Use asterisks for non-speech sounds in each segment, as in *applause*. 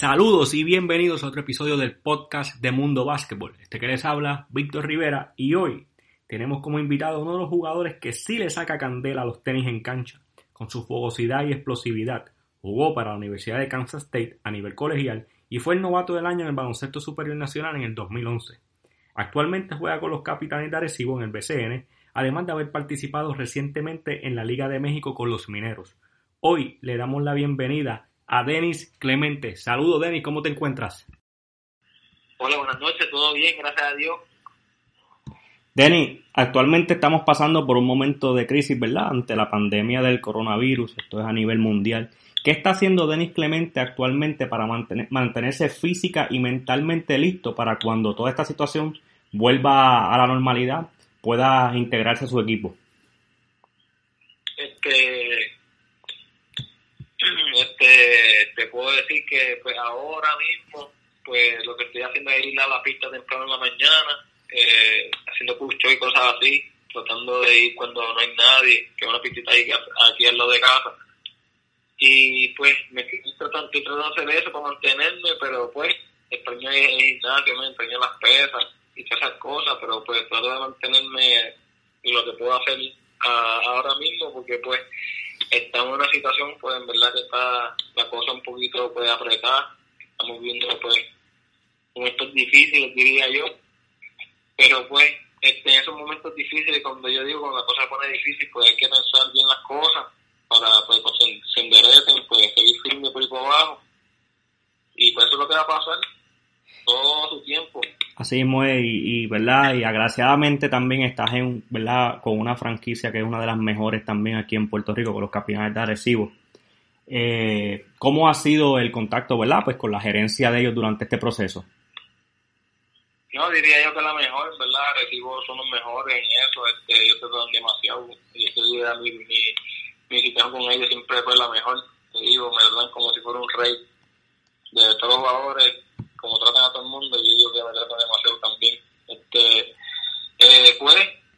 Saludos y bienvenidos a otro episodio del podcast de Mundo Básquetbol. Este que les habla, Víctor Rivera, y hoy tenemos como invitado a uno de los jugadores que sí le saca candela a los tenis en cancha, con su fogosidad y explosividad. Jugó para la Universidad de Kansas State a nivel colegial y fue el novato del año en el baloncesto superior nacional en el 2011. Actualmente juega con los Capitanes de Arecibo en el BCN, además de haber participado recientemente en la Liga de México con los Mineros. Hoy le damos la bienvenida a Denis Clemente. Saludos, Denis, ¿cómo te encuentras? Hola, buenas noches, todo bien, gracias a Dios. Denis, actualmente estamos pasando por un momento de crisis, ¿verdad? Ante la pandemia del coronavirus, esto es a nivel mundial. ¿Qué está haciendo Denis Clemente actualmente para mantener- mantenerse física y mentalmente listo para cuando toda esta situación vuelva a la normalidad, pueda integrarse a su equipo? Este, este, te puedo decir que pues ahora mismo, pues lo que estoy haciendo es ir a la pista temprano en la mañana, eh, haciendo pucho y cosas así, tratando de ir cuando no hay nadie, que una pistita ahí aquí al lado de casa. Y pues me estoy tratando, estoy tratando de hacer eso para mantenerme, pero pues extraño el gimnasio, me extraño las pesas y todas esas cosas, pero pues trato de mantenerme lo que puedo hacer ah, ahora mismo, porque pues estamos en una situación, pues en verdad que está la cosa un poquito pues apretada, estamos viendo pues momentos difíciles diría yo, pero pues este, en esos momentos difíciles, cuando yo digo cuando la cosa se pone difícil, pues hay que pensar bien las cosas para pues, que se, se enderecen, pues seguir firme por ahí por abajo. Y pues eso es lo que va a pasar todo su tiempo. Así mismo es, y, y, verdad, y agraciadamente también estás en, verdad, con una franquicia que es una de las mejores también aquí en Puerto Rico, con los Capitanes de Arecibo. Eh, ¿Cómo ha sido el contacto, verdad, pues con la gerencia de ellos durante este proceso? No, diría yo que la mejor, ¿verdad? Recibo son los mejores en eso, este, ellos te dan demasiado. Y ese día mi, mi, mi situación con ellos siempre fue la mejor. Te digo, me tratan como si fuera un rey. De todos los jugadores, como tratan a todo el mundo, y ellos que me tratan demasiado también. Este, eh, pues,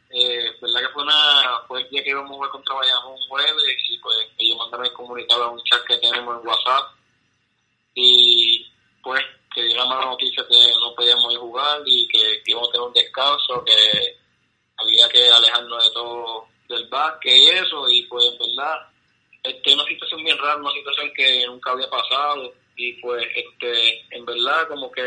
eh, verdad que fue una, fue el día que íbamos a jugar contra Bayamón un jueves, y pues ellos mandaron el comunicado a un chat que tenemos en WhatsApp. Y pues, que dio la mala noticia que no podíamos ir a jugar y que, íbamos a tener un descanso, que había que alejarnos de todo del básquet y eso, y pues en verdad, este, una situación bien rara, una situación que nunca había pasado, y pues este, en verdad como que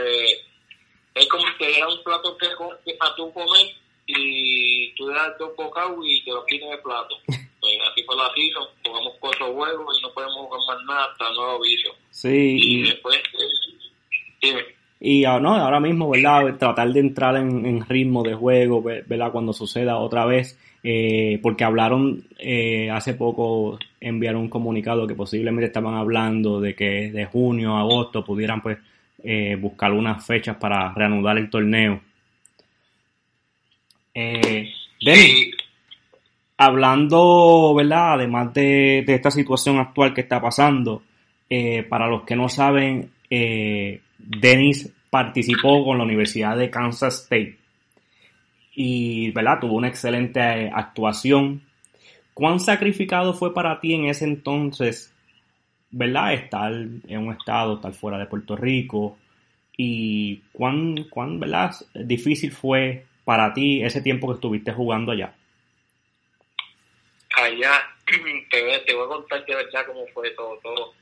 es como si te dieran un plato que, que a tu comer y tú le das dos bocados y te lo quitan el plato. *laughs* Pues así fue la season, jugamos cuatro juegos y no podemos jugar más nada hasta nuevo vicio. Sí, Y y, después, eh, dime. Y ah, no, ahora mismo, ¿verdad? Tratar de entrar en, en ritmo de juego, ve- ¿verdad? Cuando suceda otra vez, eh, porque hablaron eh, hace poco, enviaron un comunicado que posiblemente estaban hablando de que de junio a agosto pudieran, pues, eh, buscar unas fechas para reanudar el torneo. Eh, Denis, Y, hablando, ¿verdad? Además de, de esta situación actual que está pasando, eh, para los que no saben, eh, Dennis participó con la Universidad de Kansas State y, ¿verdad? Tuvo una excelente actuación. ¿Cuán sacrificado fue para ti en ese entonces, ¿verdad? Estar en un estado, estar fuera de Puerto Rico y cuán, cuán, ¿verdad? Difícil fue para ti ese tiempo que estuviste jugando allá. allá, *clears throat* te, voy- te voy a contar de verdad cómo fue todo, todo.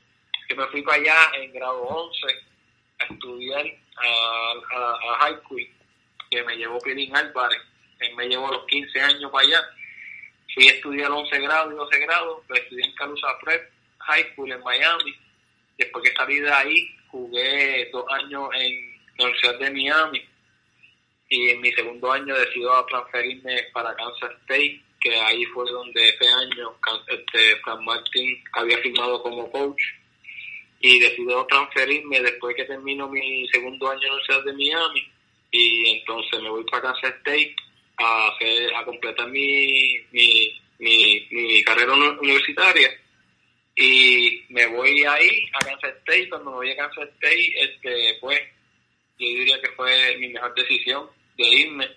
Yo me fui para allá en grado 11 a estudiar a, a, high school, que me llevó Pirín Álvarez. Él me llevó los 15 años para allá. Fui a estudiar 11 grados y 12 grados, lo estudié en Calusa Prep High School en Miami. Después que salí de ahí, jugué dos años en la Universidad de Miami. Y en mi segundo año decido transferirme para Kansas State que ahí fue donde ese año este, Frank Martin había firmado como coach y decidió transferirme después que termino mi segundo año en la Universidad de Miami y entonces me voy para Kansas State a, a completar mi, mi, mi, mi carrera uni- universitaria. Y me voy ahí a Kansas State. Cuando me voy a Kansas State este pues yo diría que fue mi mejor decisión de irme.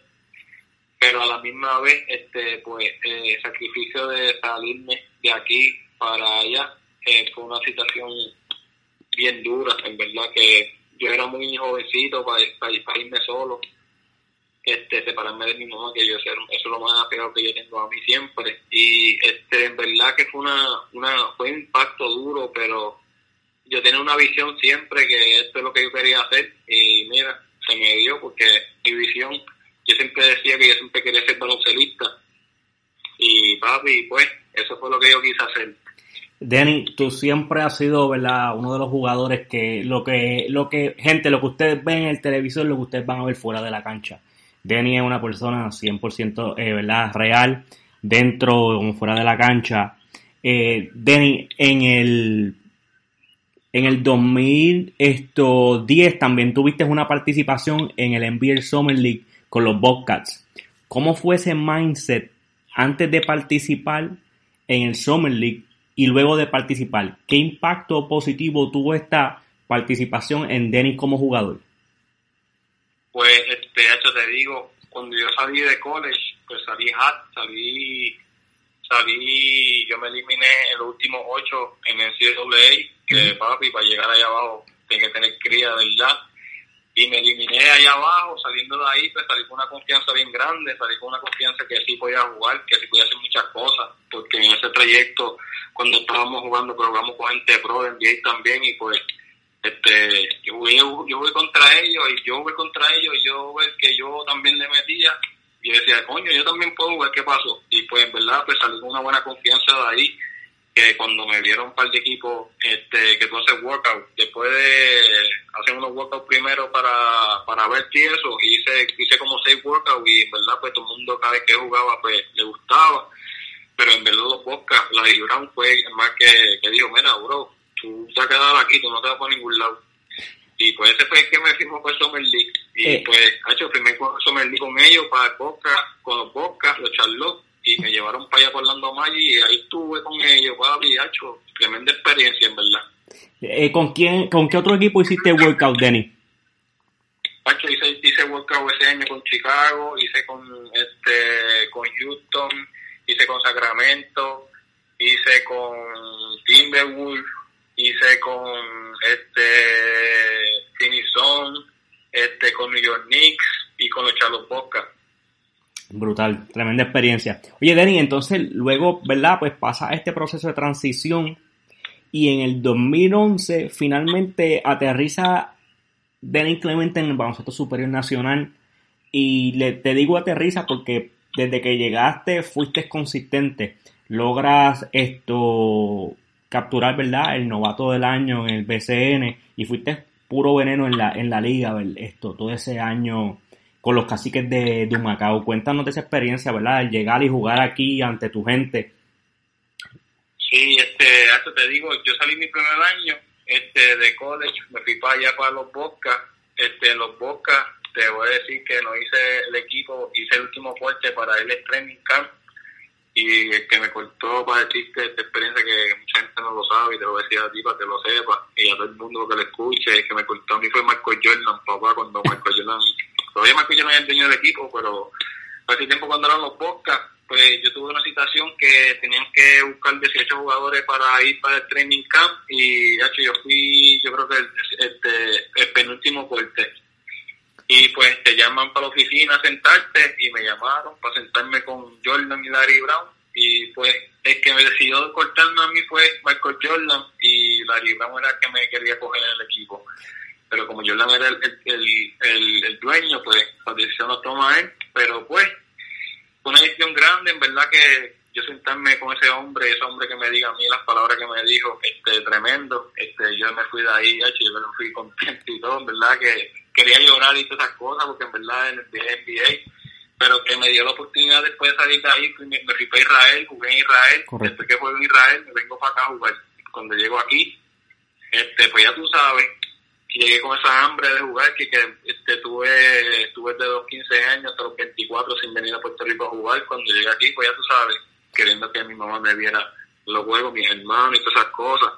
Pero a la misma vez este pues eh, sacrificio de salirme de aquí para allá eh, fue una situación bien dura en verdad que yo era muy jovencito para, para, irme solo este separarme de mi mamá que yo eso es lo más apegado que yo tengo a mí siempre. Y este en verdad que fue una una fue un impacto duro pero yo tenía una visión siempre que esto es lo que yo quería hacer y mira se me dio porque mi visión yo siempre decía que yo siempre quería ser baloncelista y papi pues eso fue lo que yo quise hacer Denny, tú siempre has sido, ¿verdad? Uno de los jugadores que lo que, lo que, gente, lo que ustedes ven en el televisor, lo que ustedes van a ver fuera de la cancha. Denny es una persona 100%, eh, ¿verdad? Real, dentro como fuera de la cancha. Eh, Denny, en el, en el 2010 también tuviste una participación en el NBA Summer League con los Bobcats. ¿Cómo fue ese mindset antes de participar en el Summer League y luego de participar? ¿Qué impacto positivo tuvo esta participación en Dennis como jugador? Pues, este, hecho, te digo, cuando yo salí de college, pues salí hot, salí, salí, yo me eliminé en los últimos ocho en el NCAA, que papi, para llegar allá abajo, tenía que tener cría, ¿verdad? Y me eliminé allá abajo, saliendo de ahí, pues salí con una confianza bien grande, salí con una confianza que sí podía jugar, que sí podía hacer muchas cosas, porque en ese trayecto, cuando estábamos jugando, pero jugamos con gente pro de NBA también, y pues, este, yo jugué, yo jugué contra ellos, y yo jugué contra ellos, y yo ver que yo también le metía, y yo decía, coño, yo también puedo jugar, ¿qué pasó? Y pues, en verdad, pues salí con una buena confianza de ahí, que cuando me vieron un par de equipos este, que tú haces workout, después de hacer unos workouts primero para, para ver si eso, hice, hice como seis workouts y en verdad pues todo el mundo cada vez que jugaba pues le gustaba, pero en verdad los podcasts, la de Brown fue más que, que dijo, mira bro, tú te has quedado aquí, tú no te vas por ningún lado. Y pues ese fue el que me firmó con Summer League. Y Eh. pues, hecho, firmé con Summer League con ellos para el podcast, con los podcasts, los charló y me llevaron para allá por Orlando Maggi y ahí estuve con ellos, papi, hecho, tremenda experiencia en verdad. Eh, ¿con, quién, ¿Con qué otro equipo hiciste workout, Denny? Pacho, hice, hice workout ese año con Chicago, hice con este con Houston, hice con Sacramento, hice con Timberwolves, hice con este Finison, este con New York Knicks y con los Charlotte Bobcats. Brutal, tremenda experiencia. Oye, Denny, entonces luego, ¿verdad? Pues pasa este proceso de transición y en el 2011 finalmente aterriza Denny Clemente en el baloncesto superior nacional y le, te digo aterriza porque desde que llegaste fuiste consistente, logras esto capturar, ¿verdad? El novato del año en el BCN y fuiste puro veneno en la, en la liga, ¿verdad? esto, todo ese año con los caciques de, de Humacao. Cuéntanos de esa experiencia, ¿verdad? El llegar y jugar aquí ante tu gente. Sí, este, eso te digo, yo salí mi primer año este, de college, me fui para allá para los Boscas, este, los Boscas, te voy a decir que no hice el equipo, hice el último corte para el training camp y el que me cortó para decirte esta experiencia que mucha gente no lo sabe y te lo decía a ti para que lo sepa y a todo el mundo que lo escuche, el que me cortó a mí fue Michael Jordan, papá, cuando Michael Jordan, todavía Michael Jordan es el dueño del equipo, pero hace tiempo cuando eran los Boscas, pues yo tuve una situación que tenían que buscar 18 jugadores para ir para el training camp y hecho yo fui yo creo que el, este, penúltimo corte y pues te llaman para la oficina a sentarte y me llamaron para sentarme con Jordan y Larry Brown. Y pues el que me decidió cortarme a mí fue Michael Jordan y Larry Brown era el que me quería coger en el equipo pero como Jordan era el, el, el, dueño pues la decisión la toma él pero pues fue una decisión grande, en verdad que yo sentarme con ese hombre, ese hombre que me diga a mí las palabras que me dijo, este, tremendo, este, yo me fui de ahí, yo me fui contento y todo, en verdad que quería llorar y todas esas cosas, porque en verdad en el NBA pero que me dio la oportunidad después de salir de ahí, fui- me, me fui para Israel, jugué en Israel, Correcto. después que jugué en Israel, me vengo para acá a jugar. Cuando llego aquí, este, pues ya tú sabes, llegué con esa hambre de jugar, que, que este, tuve, estuve desde los 15 años hasta los 24 sin venir a Puerto Rico a jugar, cuando llegué aquí, pues ya tú sabes, queriendo que mi mamá me viera los juegos, mis hermanos y todas esas cosas,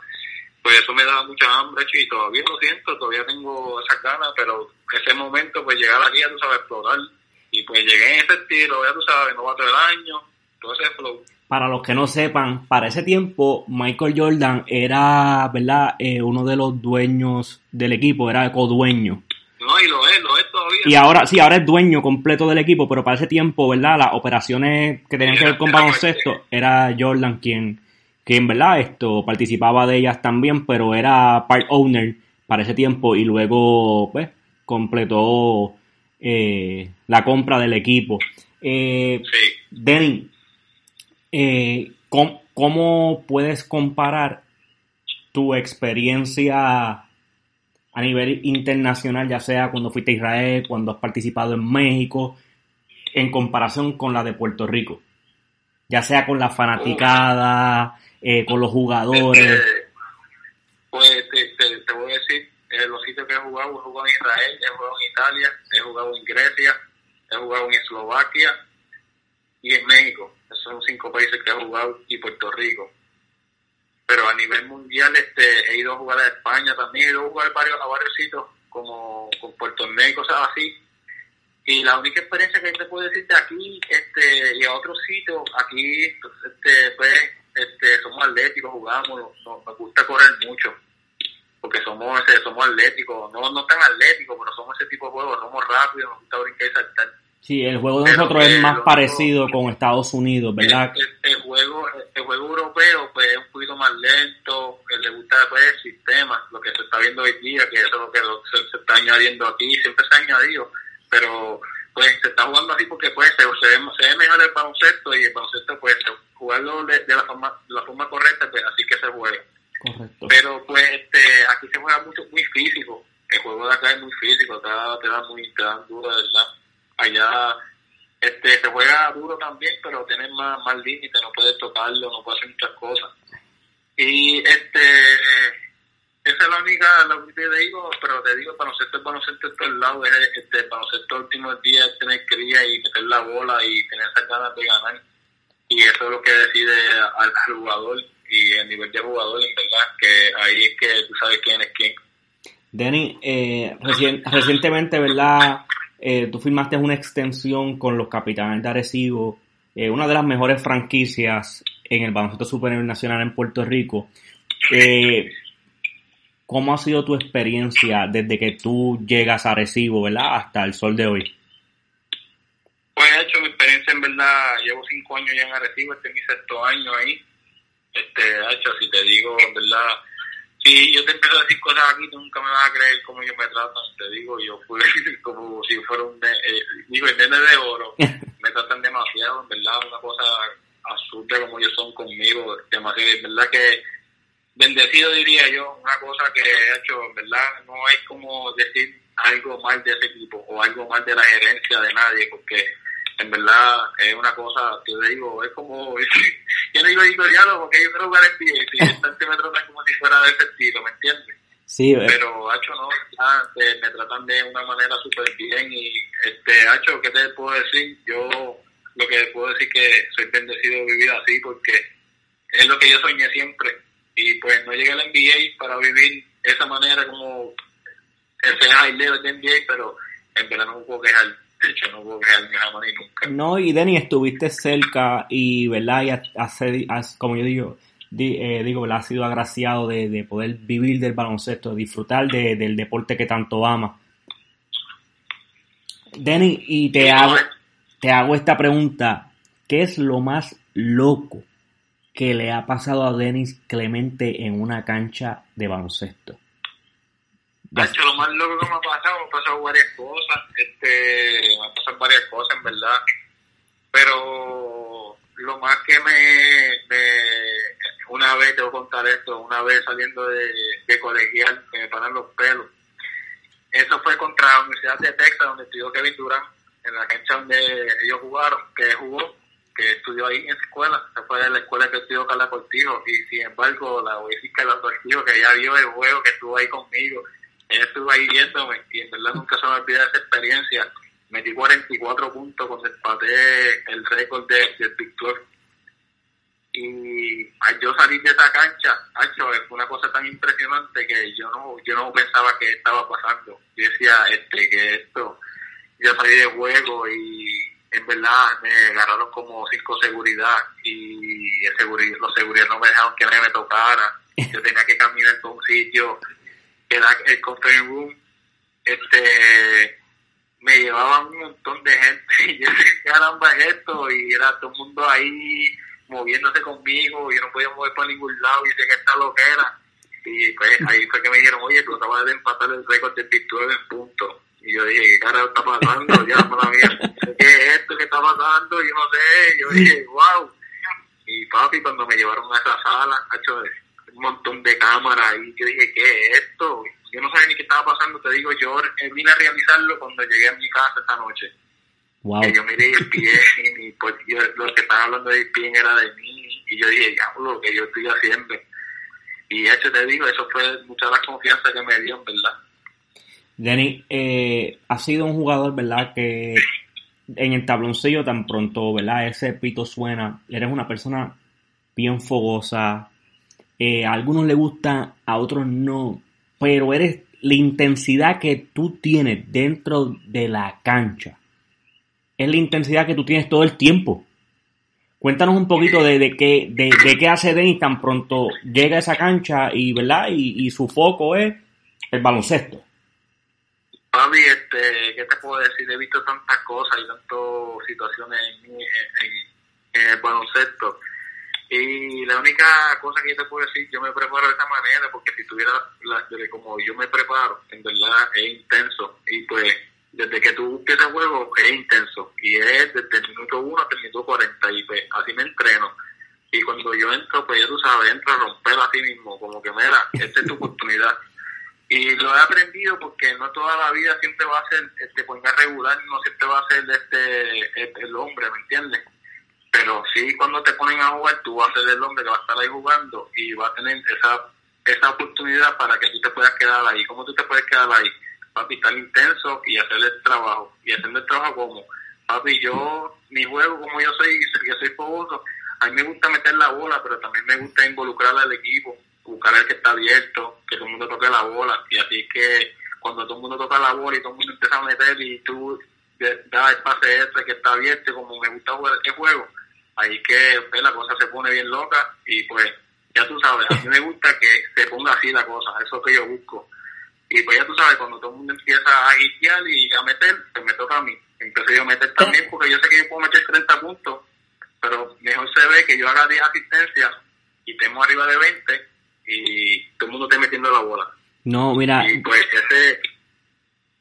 pues eso me daba mucha hambre, y todavía lo siento, todavía tengo esas ganas, pero ese momento, pues llegar aquí, ya tú sabes, explorar, y pues llegué en ese estilo, ya tú sabes, novato del año, todo ese flow. Para los que no sepan, para ese tiempo Michael Jordan era, ¿verdad? Eh, uno de los dueños del equipo, era codueño. No, y lo es, lo es todavía. Y ahora, sí, ahora es dueño completo del equipo, pero para ese tiempo, ¿verdad? Las operaciones que tenían que ver con baloncesto, era Jordan quien, quien, ¿verdad? Esto, participaba de ellas también, pero era part owner para ese tiempo y luego, pues, completó eh, la compra del equipo. Eh, Sí. Denny, eh, ¿cómo, puedes comparar tu experiencia a nivel internacional, ya sea cuando fuiste a Israel, cuando has participado en México, en comparación con la de Puerto Rico? Ya sea con la fanaticada, eh, con los jugadores. *coughs* Pues te, te, te voy a decir, eh, los sitios que he jugado, he jugado en Israel, he jugado en Italia, he jugado en Grecia, he jugado en Eslovaquia y en México. Son cinco países que he jugado y Puerto Rico. Pero a nivel mundial este, he ido a jugar a España también, he ido a jugar varios, a varios sitios como con Puerto Rico y cosas así. Y la única experiencia que te puedo decir de aquí este, y a otros sitios, aquí este, pues, este, somos atléticos, jugamos, nos gusta correr mucho, porque somos ese, somos atléticos, no, no tan atléticos, pero somos ese tipo de juegos, somos rápidos, nos gusta brincar y saltar. Sí, el juego de nosotros es más parecido con Estados Unidos, ¿verdad? El, el- el juego el juego europeo pues es un poquito más lento, que le gusta pues, el sistema, lo que se está viendo hoy día, que eso es lo que se, se está añadiendo aquí, siempre se ha añadido, pero pues se está jugando así porque pues se, se, ve, se ve mejor el baloncesto y el baloncesto pues jugarlo de, de la forma de la forma correcta, pues así que se juega. Correcto. Pero pues este, aquí se juega mucho, muy físico. El juego de acá es muy físico, te da, te da muy, te dan duro, de verdad. Allá este, se juega duro también, pero tienes más, más límite, no puedes tocarlo, no puedes hacer muchas cosas. Y este, esa es la única, lo que te digo, pero te digo, el baloncesto es baloncesto en todos lados, es este, el baloncesto último día es tener cría y meter la bola y tener esas ganas de ganar. Y eso es lo que decide al, al jugador y el nivel de jugador, en verdad, que ahí es que tú sabes quién es quién. Denny, eh, recien- recientemente, ¿verdad? Eh, tú firmaste una extensión con los Capitanes de Arecibo, eh, una de las mejores franquicias en el baloncesto superior nacional en Puerto Rico. Eh, ¿Cómo ha sido tu experiencia desde que tú llegas a Arecibo, ¿verdad? Hasta el sol de hoy. Pues he hecho mi experiencia, en verdad, llevo cinco años ya en Arecibo, este es mi sexto año ahí. Este, he hecho, si te digo, en verdad, si yo te empiezo a decir cosas aquí, tú nunca me vas a creer cómo ellos me tratan. Te digo, yo fui *laughs* como si fuera un, eh, digo, el nene de oro. *laughs* Me tratan demasiado, en verdad, una cosa absurda como ellos son conmigo, demasiado, en verdad que bendecido diría yo, una cosa que he hecho, en verdad, no hay como decir algo mal de ese equipo o algo mal de la gerencia de nadie, porque en verdad es una cosa que te digo, es como, *laughs* yo no digo editorial porque yo creo que al NBA, si *laughs* bastante me tratan como si fuera de ese estilo, ¿me entiendes? Sí, eh, Pero, Hacho, no, ya, este, me tratan de una manera súper bien y, este, Hacho, ¿qué te puedo decir? Yo lo que puedo decir que soy bendecido de vivir así porque es lo que yo soñé siempre y pues no llegué al NBA para vivir esa manera como ese level de NBA, pero en verdad no me puedo quejar, de hecho no puedo quejarme jamás ni nunca. No, y Denny, estuviste cerca y, ¿verdad? Y has- has- como yo digo, di- eh, digo, ¿verdad? Has sido agraciado de, de poder vivir del baloncesto, disfrutar de- del deporte que tanto ama. Denny, y te hago, eh. te hago esta pregunta. ¿Qué es lo más loco que le ha pasado a Denis Clemente en una cancha de baloncesto? Ya- Hacho, lo más loco que me ha pasado, me han pasado varias cosas, este, me han pasado varias cosas en verdad, pero lo más que me, me- una vez, te voy a contar esto, una vez saliendo de, de colegial, que me paran los pelos, eso fue contra la Universidad de Texas, donde estudió Kevin Durant, en la cancha donde ellos jugaron, que jugó, que estudió ahí en escuela, se fue de la escuela que estudió Carla Cortijo, y sin embargo, la voy a decir Carla Cortijo, que ya vio el juego, que estuvo ahí conmigo, ella estuvo ahí viéndome, y en verdad nunca se me olvida esa experiencia. Metí 44 puntos cuando empaté el récord de, del Victor. Y al yo salir de esa cancha, hecho, fue una cosa tan impresionante que yo no, yo no pensaba que estaba pasando. Yo decía, este, que esto, yo salí de juego y en verdad me agarraron como cinco seguridad y el seguri- los seguridad no me dejaron que nadie me tocara. Yo tenía que caminar por un sitio que era el conference room. Este, me llevaban un montón de gente *laughs* y yo decía, caramba es esto y era todo el mundo ahí moviéndose conmigo, yo no podía mover por ningún lado y sé que esta lo que era. Y pues ahí fue que me dijeron, oye, tú acabas de empatar el récord Big 12 en puntos. Y yo dije, ¿qué carajo está pasando? *laughs* Ya, mala mía, ¿qué es esto que está pasando? Yo no sé. Yo dije, wow. Y papi, cuando me llevaron a esa sala, hecho un montón de cámaras y yo dije, ¿qué es esto? Yo no sabía ni qué estaba pasando, te digo, yo eh, vine a realizarlo cuando llegué a mi casa esa noche. Wow. Que yo miré el pie y pues, yo, lo que estaban hablando de pie era de mí y yo dije, ya, lo que yo estoy haciendo. Y eso te digo, eso fue mucha la confianza que me dio, verdad. Denny, eh, ha sido un jugador, ¿verdad? Que en el tabloncillo tan pronto, ¿verdad? Ese pito suena. Eres una persona bien fogosa. Eh, a algunos le gusta, a otros no. Pero eres la intensidad que tú tienes dentro de la cancha. Es la intensidad que tú tienes todo el tiempo. Cuéntanos un poquito de, qué, de, de qué hace Denny tan pronto llega a esa cancha y, ¿verdad? Y, su foco es el baloncesto. Papi, este, ¿qué te puedo decir? He visto tantas cosas y tantas situaciones en, en- en el baloncesto. Y la única cosa que yo te puedo decir, yo me preparo de esa manera, porque si tuviera, la, de como yo me preparo, en verdad es intenso. Y pues, desde que tú empiezas juego, es intenso. Y es desde el minuto 1 hasta el minuto 40. Y pues, así me entreno. Y cuando yo entro, pues ya tú sabes, entro a romper a ti mismo, como que mira, esta es tu oportunidad. Y lo he aprendido porque no toda la vida siempre va a ser este poner regular, no siempre va a ser este el, el hombre, ¿me entiendes? Pero sí cuando te ponen a jugar, tú vas a ser el hombre que va a estar ahí jugando y va a tener esa esa oportunidad para que tú te puedas quedar ahí. ¿Cómo tú te puedes quedar ahí? Papi, estar intenso y hacer el trabajo. Y hacer el trabajo como, papi, yo, mi juego como yo soy, yo soy fogoso, a mí me gusta meter la bola, pero también me gusta involucrar al equipo, buscar el que está abierto, que todo el mundo toque la bola. Y así que cuando todo el mundo toca la bola y todo el mundo empieza a meter y tú das el pase ese que está abierto, como me gusta jugar el juego, ahí que pues, la cosa se pone bien loca y pues ya tú sabes, a mí me gusta que se ponga así la cosa, eso es lo que yo busco. Y pues ya tú sabes, cuando todo el mundo empieza a guiar y a meter, pues me toca a mí. Empiezo yo a meter también porque yo sé que yo puedo meter 30 puntos, pero mejor se ve que yo haga 10 asistencias y estemos arriba de 20 y todo el mundo esté metiendo la bola. No, mira, Y pues ese...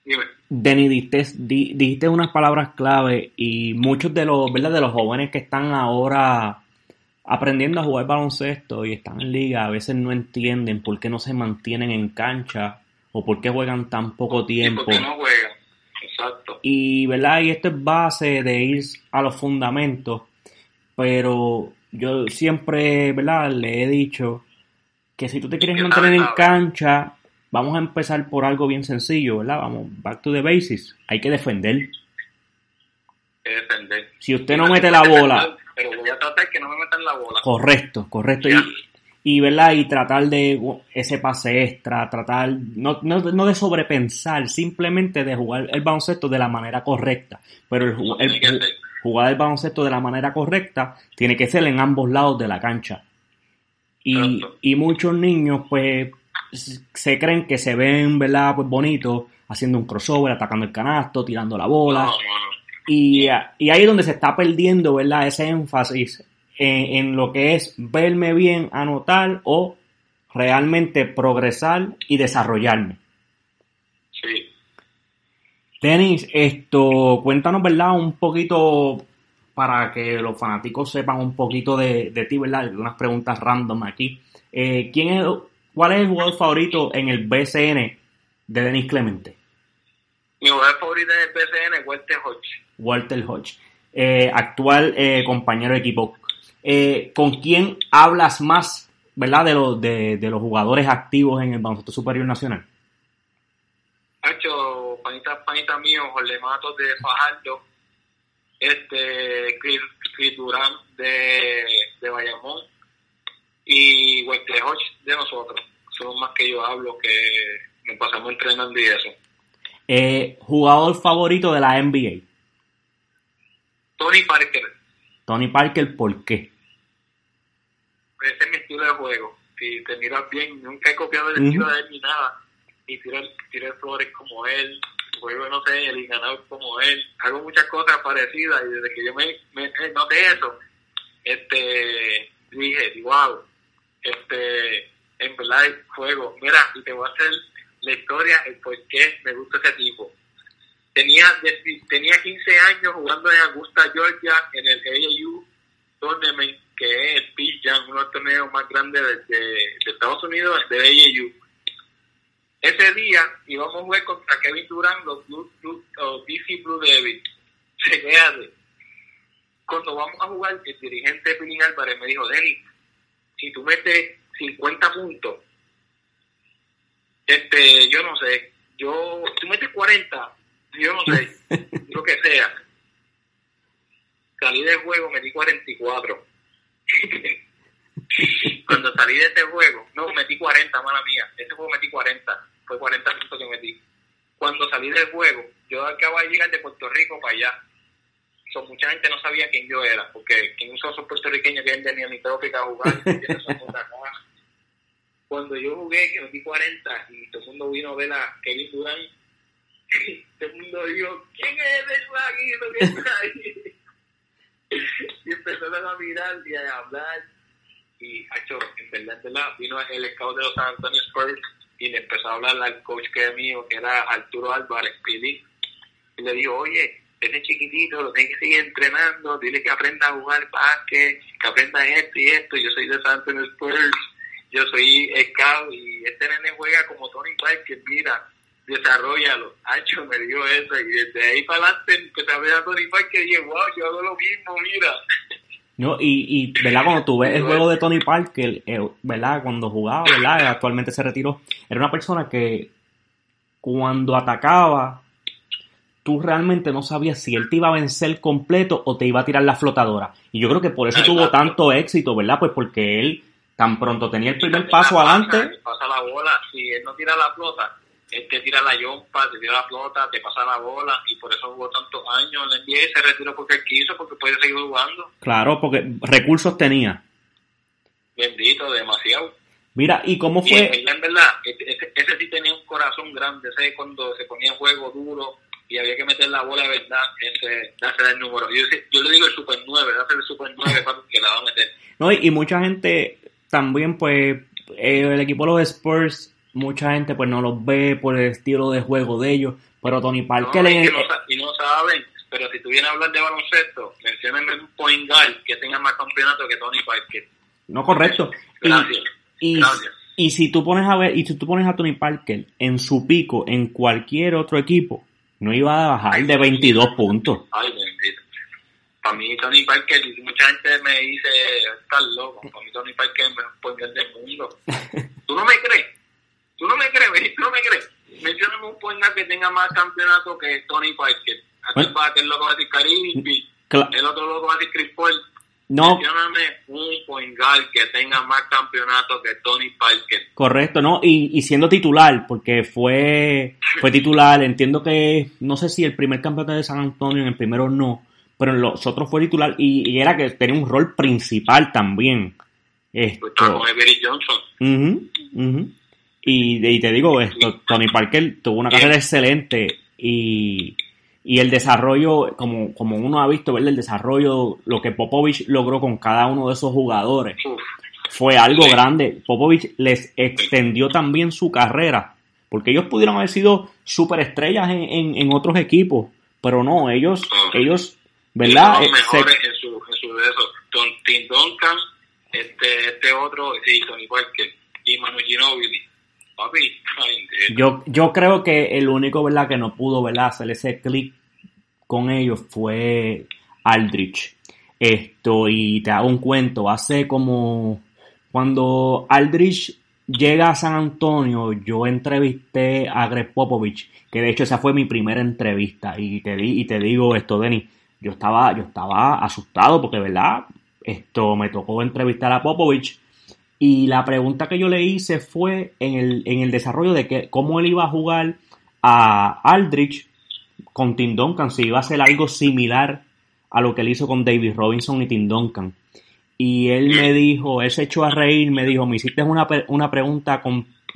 Dime. Denny, dijiste, di- dijiste unas palabras clave y muchos de los, ¿verdad? de los jóvenes que están ahora aprendiendo a jugar baloncesto y están en liga a veces no entienden por qué no se mantienen en cancha o por qué juegan tan poco ¿Y tiempo. por qué no juegan? Exacto. Y, ¿verdad? Y esto es base de ir a los fundamentos, pero yo siempre, ¿verdad? Le he dicho que si tú te quieres mantener en cancha, vamos a empezar por algo bien sencillo, ¿verdad? Vamos, back to the basics. Hay que defender. que defender. Si usted no mete la bola, *laughs* Pero voy a tratar que no me metan la bola. correcto, correcto. Y, y, ¿verdad? Y tratar de ese pase extra, tratar, no, no, no de sobrepensar, simplemente de jugar el baloncesto de la manera correcta. Pero el, jugar el baloncesto de la manera correcta tiene que ser en ambos lados de la cancha. Y, y muchos niños, pues, se creen que se ven, ¿verdad? Pues bonitos, haciendo un crossover, atacando el canasto, tirando la bola. No. Y, y ahí es donde se está perdiendo, ¿verdad? Ese énfasis en, en lo que es verme bien, anotar o realmente progresar y desarrollarme. Sí. Tenis, esto, cuéntanos, ¿verdad? Un poquito para que los fanáticos sepan un poquito de, de ti, ¿verdad? Unas preguntas random aquí. Eh, ¿quién es, ¿Cuál es el jugador favorito en el BCN de Denis Clemente? Mi jugador favorito en el PCN es Walter Hodge. Walter Hodge, eh, actual eh, compañero de equipo. Eh, ¿Con quién hablas más, verdad, de los, de, de los jugadores activos en el baloncesto superior nacional? Hacho, panita, panita mío, Jorge Matos de Fajardo, este, Chris, Chris Durán de, de Bayamón y Hodge de nosotros. Son más que yo hablo que nos pasamos entrenando y eso. Eh, jugador favorito de la NBA. Tony Parker, Tony Parker, ¿por qué? ese es mi estilo de juego. Si te miras bien, nunca he copiado el Ujú. estilo de él ni nada. Y tiro, tiro flores como él, juego, no sé, el ganador como él. Hago muchas cosas parecidas y desde que yo me, me eh, noté eso, este, dije, wow, este, en verdad juego. Mira, y te voy a hacer la historia, el por qué me gusta ese tipo. Tenía, tenía 15 años jugando en Augusta, Georgia, en el AAU Tournament, que es el Peace Jam, uno de los torneos más grandes de, Estados Unidos, de AAU. Ese día íbamos a jugar contra Kevin Durant, los, Blue, Blue- los DC Blue Devils. Cuando vamos a jugar, el dirigente Pilín Álvarez me dijo, Denis, si tú metes 50 puntos, este, yo no sé, yo, tú metes 40, yo no sé, *laughs* lo que sea. Salí del juego, metí 44. *laughs* Cuando salí de ese juego, no, metí 40, mala mía. Ese juego metí 40, fue 40 puntos que metí. Cuando salí del juego, yo acababa de llegar de Puerto Rico para allá. So, mucha gente no sabía quién yo era, porque quién son esos puertorriqueños que Nitrópica a jugar, ¿quiénes son puta cosa? Cuando yo jugué, que metí 40 y todo el mundo vino a ver a Kevin Durant, *laughs* todo el mundo dijo, ¿quién es ese vaguito que está ahí? *laughs* y empezaron a mirar y a hablar. Y, hecho, en verdad, en verdad, vino el scout de los San Antonio Spurs y le empezó a hablar al coach que es mío, que era Arturo Álvarez, Pili. Y le dijo, oye, ese chiquitito lo tiene que seguir entrenando, dile que aprenda a jugar básquet, que aprenda esto y esto. Yo soy de San Antonio Spurs, yo soy scout y este nene juega como Tony Parker, mira, desarrollalo. Hacho me dio eso y desde ahí para adelante empecé a ver a Tony Parker y dije, wow, yo hago lo mismo, mira. No, y, y, ¿verdad? Cuando tú ves el *laughs* juego de Tony Parker, eh, ¿verdad? Cuando jugaba, ¿verdad? Actualmente se retiró. Era una persona que cuando atacaba, tú realmente no sabías si él te iba a vencer completo o te iba a tirar la flotadora. Y yo creo que por eso tuvo tanto éxito, ¿verdad? Pues porque él tan pronto tenía el primer paso la adelante. te pasa la bola, si él no tira la flota, él te tira la yompa, te tira la flota, te pasa la bola y por eso jugó tantos años en la NBA y se retiró porque él quiso, porque puede seguir jugando. Claro, porque recursos tenía. Bendito, demasiado. Mira, ¿y cómo Y en fue? verdad, en verdad, ese, ese- ese sí tenía un corazón grande, ese cuando se ponía en juego duro y había que meter la bola de verdad, ese, ese el número. Yo, yo le digo el Super 9, dase el Super 9 para que la va a meter. No, y, mucha gente también, pues, eh, el equipo de los Spurs, mucha gente pues no los ve por el estilo de juego de ellos, pero Tony No, Parker y, no, y no saben, pero si tú vienes a hablar de baloncesto, menciónenme un point guard que tenga más campeonato que Tony Parker. no correcto. Y, Gracias. y, Gracias. y si tú pones a ver, y si tú pones a Tony Parker en su pico en cualquier otro equipo, no iba a bajar de 22 puntos. Ay, bendito. Para mí, Tony Parker, mucha gente me dice, estás loco. Para mí, Tony Parker es el mejor del mundo. *laughs* ¿Tú no me crees? ¿Tú no me crees? ¿Tú no me crees? Mencióname un point guard que tenga más campeonato que Tony Parker. Aquí Bueno. va que el loco va a decir Karim, el otro loco va a decir Chris Paul. No, Mencióname un point guard que tenga más campeonato que Tony Parker. correcto, no, y, y siendo titular, porque fue, fue titular, entiendo que, no sé si el primer campeonato de San Antonio, en el primero no, pero en los otros fue titular y, y era que tenía un rol principal también. Pues Esto, con Avery Johnson. Ujú, ujú. Y, y te digo esto, Tony Parker tuvo una carrera excelente y, y el desarrollo, como, como uno ha visto, ¿verdad? El desarrollo, lo que Popovich logró con cada uno de esos jugadores fue algo grande. Popovich les extendió también su carrera, porque ellos pudieron haber sido superestrellas en, en, en otros equipos, pero no, ellos, Ajá. ellos, ¿verdad? Los Eh, se- en su, en su de eso. Don, Tim Duncan, este, este otro, sí, Tony Parker y Manu Ginobili. Yo, yo creo que el único, ¿verdad?, que no pudo, ¿verdad?, hacer ese clic con ellos fue Aldrich. Esto, y te hago un cuento, hace como cuando Aldrich llega a San Antonio, yo entrevisté a Greg Popovich, que de hecho esa fue mi primera entrevista, y te, di, y te digo esto, Denis, yo estaba, yo estaba asustado porque, ¿verdad? Esto me tocó entrevistar a Popovich y la pregunta que yo le hice fue en el, en el desarrollo de que cómo él iba a jugar a Aldrich con Tim Duncan, si iba a hacer algo similar a lo que él hizo con David Robinson y Tim Duncan. Y él me dijo, él se echó a reír, me dijo, me hiciste una, una pregunta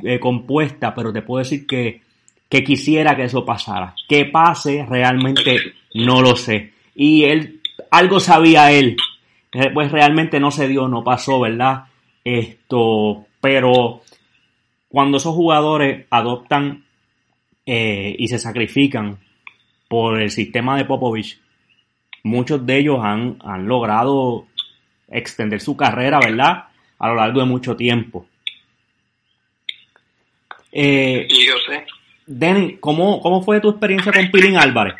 eh, compuesta, pero te puedo decir que, que quisiera que eso pasara. Que pase, realmente no lo sé. Y él, algo sabía él, pues realmente no se dio, no pasó, ¿verdad? Esto, pero cuando esos jugadores adoptan eh, y se sacrifican por el sistema de Popovich, muchos de ellos han, han logrado extender su carrera, ¿verdad? A lo largo de mucho tiempo. Eh, y yo sé. Denny, ¿cómo, ¿cómo fue tu experiencia con Pilín Álvarez?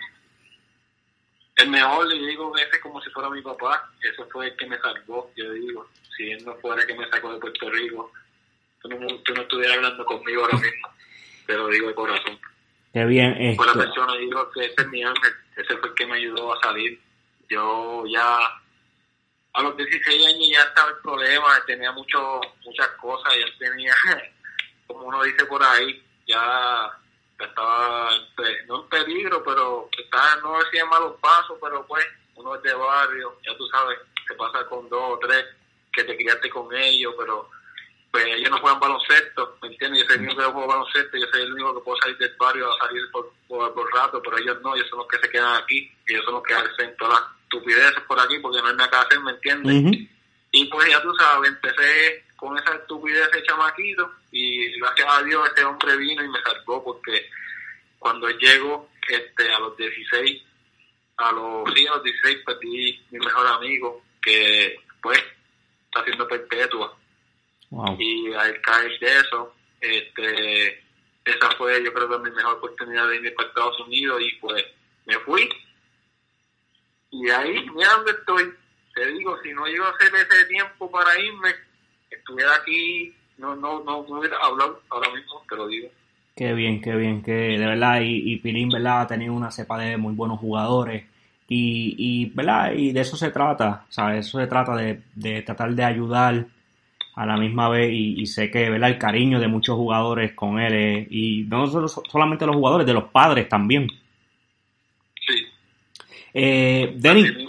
El mejor, le digo, ese como si fuera mi papá. Ese fue el que me salvó, yo digo. Si él no fuera que me sacó de Puerto Rico, tú no, tú no estuvieras hablando conmigo ahora mismo. Te lo digo de corazón. Qué bien. Fue la persona, digo, que ese es mi ángel. Ese fue el que me ayudó a salir. Yo ya a los 16 años ya estaba el problema, tenía mucho, muchas cosas, ya tenía, *laughs* como uno dice por ahí, ya estaba, no en peligro, pero estaba, no decía malos pasos, pero pues uno es de barrio, ya tú sabes, se pasa con dos o tres que te criaste con ellos, pero pues ellos no juegan baloncesto, ¿me entiendes? Yo soy el único que juego baloncesto, yo soy el único que puedo salir del barrio a salir por, por, rato, pero ellos no, ellos son los que se quedan aquí, ellos son los que hacen todas las estupideces por aquí porque no hay nada que hacer, ¿me entiendes? Y pues ya tú sabes, empecé con esa estupidez de chamaquito y gracias a Dios este hombre vino y me salvó porque cuando llego este, a los 16, a los, sí, a los 16 perdí mi mejor amigo que pues está haciendo perpetua. Y al caer de eso, este, esa fue yo creo que mi mejor oportunidad de irme para Estados Unidos y pues me fui y ahí, mira dónde estoy. Te digo, si no iba a hacer ese tiempo para irme, estuviera aquí, no, no, no, hubiera hablado ahora mismo, te lo digo. Qué bien, qué bien, que de verdad, y, y Pilín, ¿verdad? Ha tenido una cepa de muy buenos jugadores. Y, y, ¿verdad? y de eso se trata, ¿sabes? Eso se trata de, de tratar de ayudar a la misma vez y, sé que ¿verdad? el cariño de muchos jugadores con él y no solo, solamente los jugadores, de los padres también. Eh, Denny,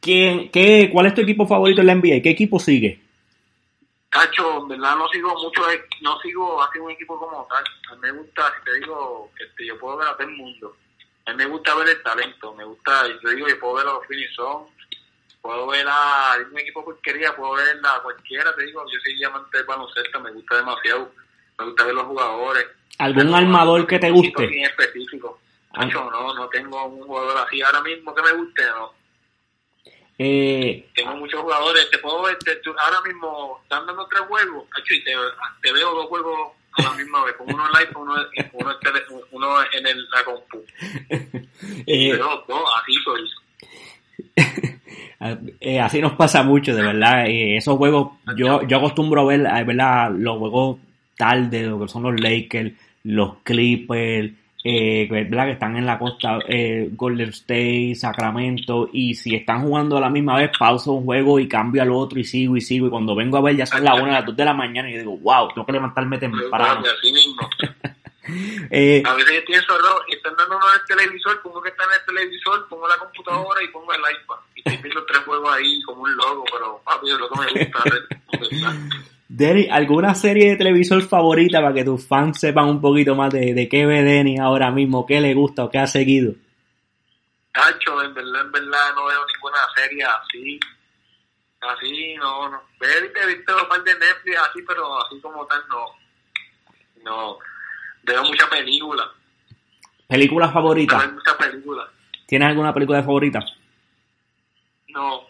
qué, ¿cuál es tu equipo favorito en la NBA? ¿Qué equipo sigue? Cacho, en verdad no sigo mucho, no sigo así un equipo como tal. A mí me gusta, si te digo, este, yo puedo ver a todo el mundo. A mí me gusta ver el talento, me gusta, yo digo, yo puedo ver a los Finison, puedo ver a un equipo porquería, puedo ver a cualquiera, te digo, yo soy diamante del baloncesto, me gusta demasiado, me gusta ver los jugadores. ¿Algún armador que te guste? En específico no, no tengo un jugador así ahora mismo que me guste, no. Eh, tengo muchos jugadores, te puedo ver, ahora mismo están dando tres juegos, y te, te, veo dos juegos a la misma vez, con uno en live, uno, uno, en, uno en el, la compu. *laughs* eh, Pero dos, así soy. *laughs* Eh, así nos pasa mucho, de verdad. Eh, esos juegos, yo, yo acostumbro a ver, ¿verdad? Los juegos tarde, lo que son los Lakers, los Clippers, eh, que están en la costa eh, Golden State, Sacramento, y si están jugando a la misma vez, pauso un juego y cambio al otro y sigo y sigo, y cuando vengo a ver ya son las 1 las 2 de la mañana y digo, wow, tengo que levantarme temprano. Así mismo. *laughs* eh, a veces yo pienso, no, están dando uno en el televisor, pongo que está en el televisor, pongo la computadora y pongo el iPad, y te empiezo tres juegos ahí como un logo, pero papi, es lo que me gusta. *laughs* Denny, ¿alguna serie de televisor favorita para que tus fans sepan un poquito más de, de qué ve Denny ahora mismo, qué le gusta o qué ha seguido? Cacho, en verdad, en verdad no veo ninguna serie así. Así, no, no. He visto los par de Netflix así, pero así como tal, no. No. Veo muchas películas. ¿Películas favoritas? Veo muchas películas. ¿Tienes alguna película favorita? No,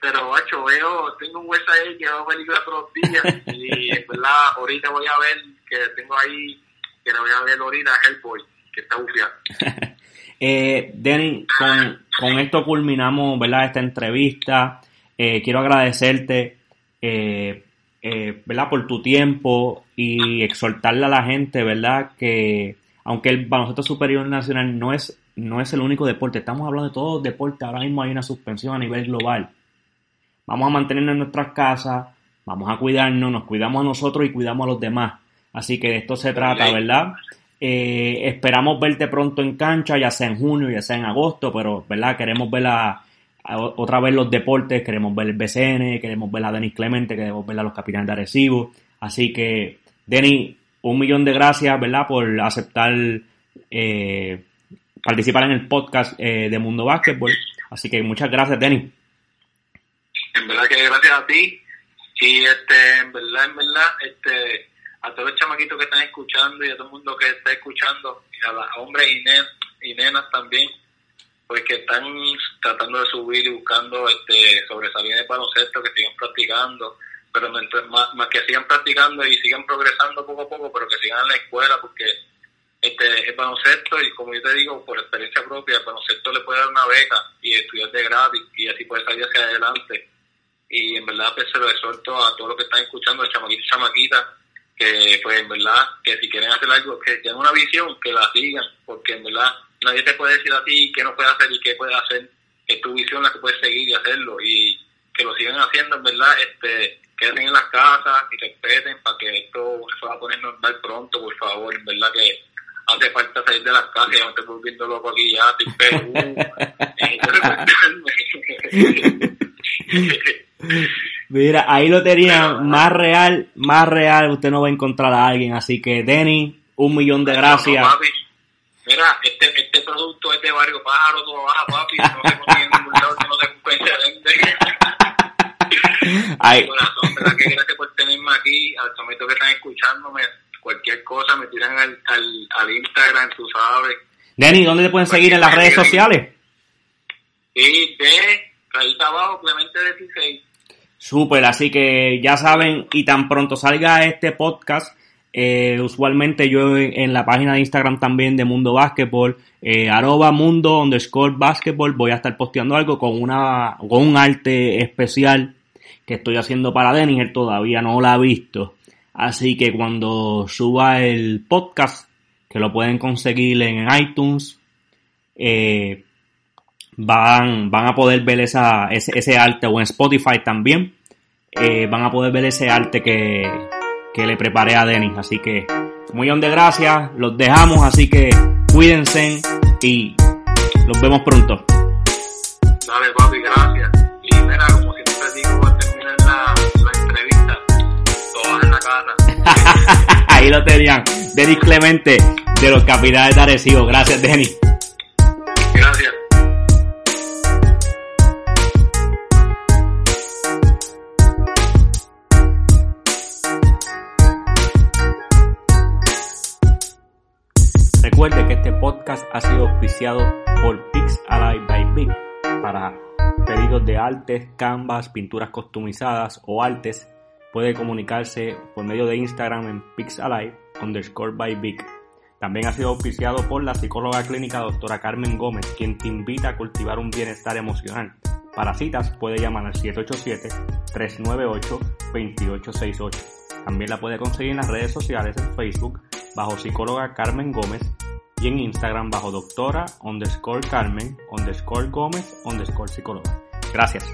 pero macho veo tengo un website que veo películas todos los días *laughs* y en verdad ahorita voy a ver que tengo ahí que no voy a ver ahorita Hellboy que está bufiado *laughs* Eh, Denny, con, con esto culminamos, ¿verdad? Esta entrevista. Eh, quiero agradecerte, eh, eh, ¿verdad? Por tu tiempo y exhortarle a la gente, ¿verdad? Que aunque el baloncesto superior nacional no es, no es el único deporte, estamos hablando de todos los deportes, ahora mismo hay una suspensión a nivel global. Vamos a mantenernos en nuestras casas, vamos a cuidarnos, nos cuidamos a nosotros y cuidamos a los demás. Así que de esto se trata, ¿verdad? Eh, esperamos verte pronto en cancha, ya sea en junio, ya sea en agosto, pero, ¿verdad? Queremos ver a- a- otra vez los deportes, queremos ver el BCN, queremos ver a Denis Clemente, queremos ver a los capitanes de Arecibo. Así que, Denis, un millón de gracias, ¿verdad? Por aceptar eh, participar en el podcast eh, de Mundo Básquetbol. Así que muchas gracias, Denis. En verdad que gracias a ti. Y este, en verdad, en verdad, este, a todos los chamaquitos que están escuchando y a todo el mundo que está escuchando, y a los hombres y nenas también, pues que están tratando de subir y buscando este sobresalir en el baloncesto, que sigan practicando, pero mientras más, más que sigan practicando y sigan progresando poco a poco, pero que sigan en la escuela, porque este el baloncesto, y como yo te digo, por experiencia propia, el baloncesto le puede dar una beca y estudiar de gratis, y así puede salir hacia adelante y en verdad pues se lo exhorto a todos los que están escuchando, chamaquitos y chamaquitas, que pues en verdad que si quieren hacer algo, que tengan una visión, que la sigan, porque en verdad nadie te puede decir a ti qué no puedes hacer y qué puedes hacer, es tu visión la que puedes seguir y hacerlo, y que lo sigan haciendo, en verdad, este, quédense en las casas y respeten para que esto se va a poner normal pronto, por favor, en verdad que hace falta salir de las casas, ya no estoy volviendo loco aquí ya, estoy Perú. *laughs* *laughs* *laughs* Mira, ahí lo tenía más real, más real, usted no va a encontrar a alguien. Así que, Denny, un millón de gracias. No. Mira, este, este producto es de Barrio Pájaro, todo baja, papi. No se consigue ningún lado, no se vende. *laughs* Ay, Corazón, ¿verdad? Que gracias por tenerme aquí. Al momento que están escuchándome, cualquier cosa me tiran al, al, al Instagram, tú sabes. Denny, ¿dónde te pueden seguir en las redes sociales? Y de Rayita Abajo, Clemente 16. Súper, así que ya saben, y tan pronto salga este podcast, eh, usualmente yo en, la página de Instagram también de Mundo Básquetbol, eh, arroba mundo underscore basketball, voy a estar posteando algo con una, con un arte especial que estoy haciendo para Denis, él todavía no lo ha visto. Así que cuando suba el podcast, que lo pueden conseguir en iTunes, eh, van, van a poder ver esa, ese, ese arte o en Spotify también. eh, van a poder ver ese arte que, que le preparé a Denis. Así que un millón de gracias. Los dejamos. Así que cuídense y los vemos pronto. Dale, papi, gracias. Y mira, como siempre digo, al terminar la, la entrevista, todas en la casa. *laughs* Ahí lo tenían. Denis Clemente de los Capitales de Arecibo. Gracias, Denis. Gracias. Auspiciado por Pix Alive by Big para pedidos de artes, canvas, pinturas customizadas o artes. Puede comunicarse por medio de Instagram en pixalive underscore by Big. También ha sido auspiciado por la psicóloga clínica doctora Carmen Gómez, quien te invita a cultivar un bienestar emocional. Para citas puede llamar al 787-398-2868. También la puede conseguir en las redes sociales en Facebook bajo psicóloga Carmen Gómez y en Instagram bajo doctora underscore Carmen underscore Gómez underscore psicóloga. Gracias.